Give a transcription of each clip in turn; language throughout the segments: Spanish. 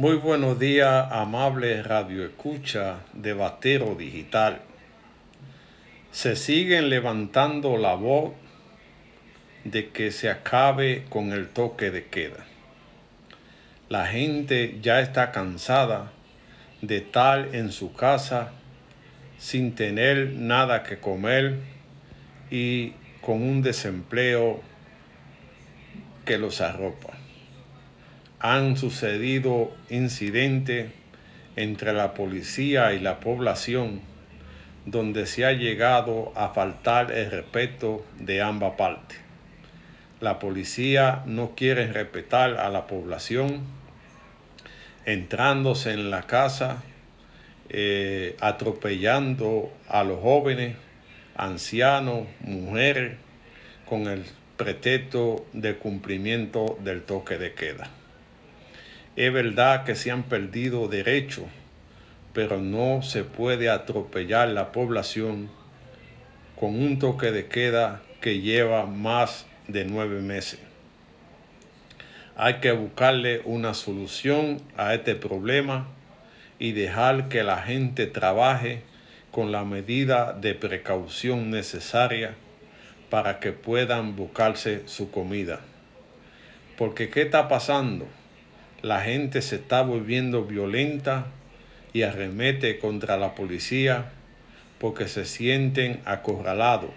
Muy buenos días, amable radio escucha de Batero Digital. Se siguen levantando la voz de que se acabe con el toque de queda. La gente ya está cansada de estar en su casa sin tener nada que comer y con un desempleo que los arropa han sucedido incidentes entre la policía y la población donde se ha llegado a faltar el respeto de ambas partes. La policía no quiere respetar a la población, entrándose en la casa, eh, atropellando a los jóvenes, ancianos, mujeres, con el pretexto de cumplimiento del toque de queda. Es verdad que se han perdido derechos, pero no se puede atropellar la población con un toque de queda que lleva más de nueve meses. Hay que buscarle una solución a este problema y dejar que la gente trabaje con la medida de precaución necesaria para que puedan buscarse su comida. Porque ¿qué está pasando? La gente se está volviendo violenta y arremete contra la policía porque se sienten acorralados,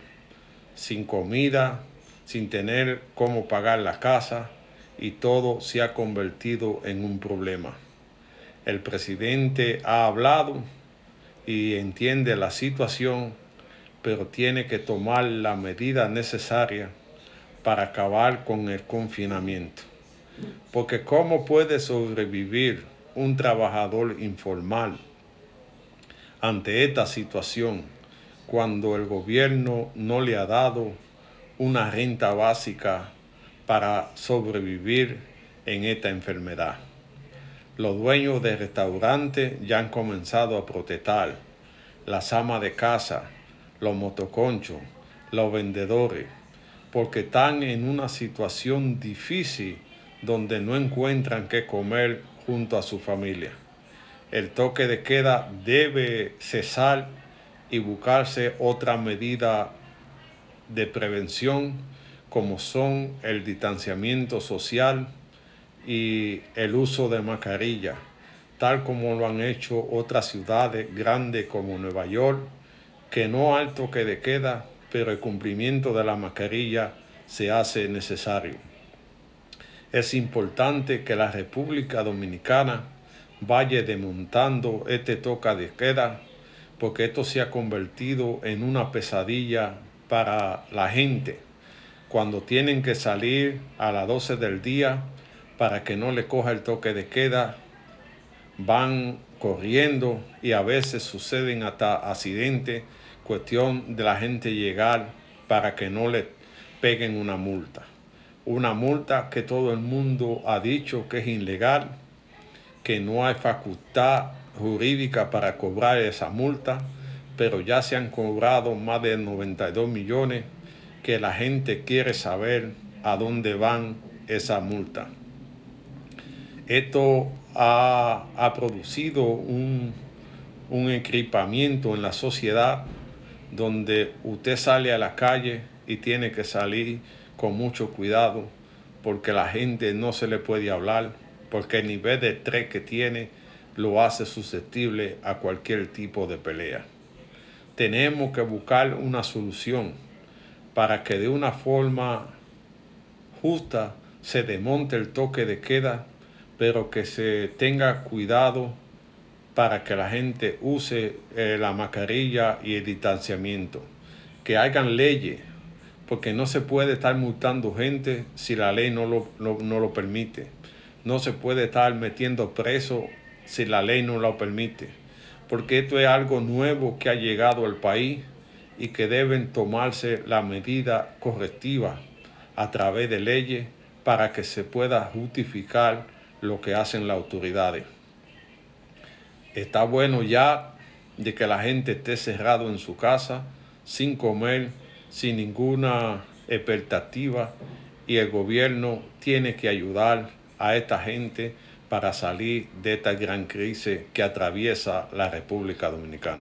sin comida, sin tener cómo pagar la casa y todo se ha convertido en un problema. El presidente ha hablado y entiende la situación, pero tiene que tomar la medida necesaria para acabar con el confinamiento. Porque ¿cómo puede sobrevivir un trabajador informal ante esta situación cuando el gobierno no le ha dado una renta básica para sobrevivir en esta enfermedad? Los dueños de restaurantes ya han comenzado a protestar, las amas de casa, los motoconchos, los vendedores, porque están en una situación difícil donde no encuentran qué comer junto a su familia. El toque de queda debe cesar y buscarse otra medida de prevención como son el distanciamiento social y el uso de mascarilla, tal como lo han hecho otras ciudades grandes como Nueva York, que no hay toque de queda, pero el cumplimiento de la mascarilla se hace necesario. Es importante que la República Dominicana vaya desmontando este toca de queda, porque esto se ha convertido en una pesadilla para la gente. Cuando tienen que salir a las 12 del día para que no le coja el toque de queda, van corriendo y a veces suceden hasta accidentes, cuestión de la gente llegar para que no le peguen una multa una multa que todo el mundo ha dicho que es ilegal, que no hay facultad jurídica para cobrar esa multa, pero ya se han cobrado más de 92 millones que la gente quiere saber a dónde van esa multa. Esto ha, producido un, un equipamiento en la sociedad donde usted sale a la calle y tiene que salir con mucho cuidado porque la gente no se le puede hablar, porque el nivel de estrés que tiene lo hace susceptible a cualquier tipo de pelea. Tenemos que buscar una solución para que de una forma justa se desmonte el toque de queda, pero que se tenga cuidado para que la gente use eh, la mascarilla y el distanciamiento. Que hagan leyes porque no se puede estar multando gente si la ley no lo, no, lo permite. No se puede estar metiendo preso si la ley no lo permite. Porque esto es algo nuevo que ha llegado al país y que deben tomarse la medida correctiva a través de leyes para que se pueda justificar lo que hacen las autoridades. Está bueno ya de que la gente esté cerrado en su casa sin comer sin ninguna expectativa y el gobierno tiene que ayudar a esta gente para salir de esta gran crisis que atraviesa la República Dominicana.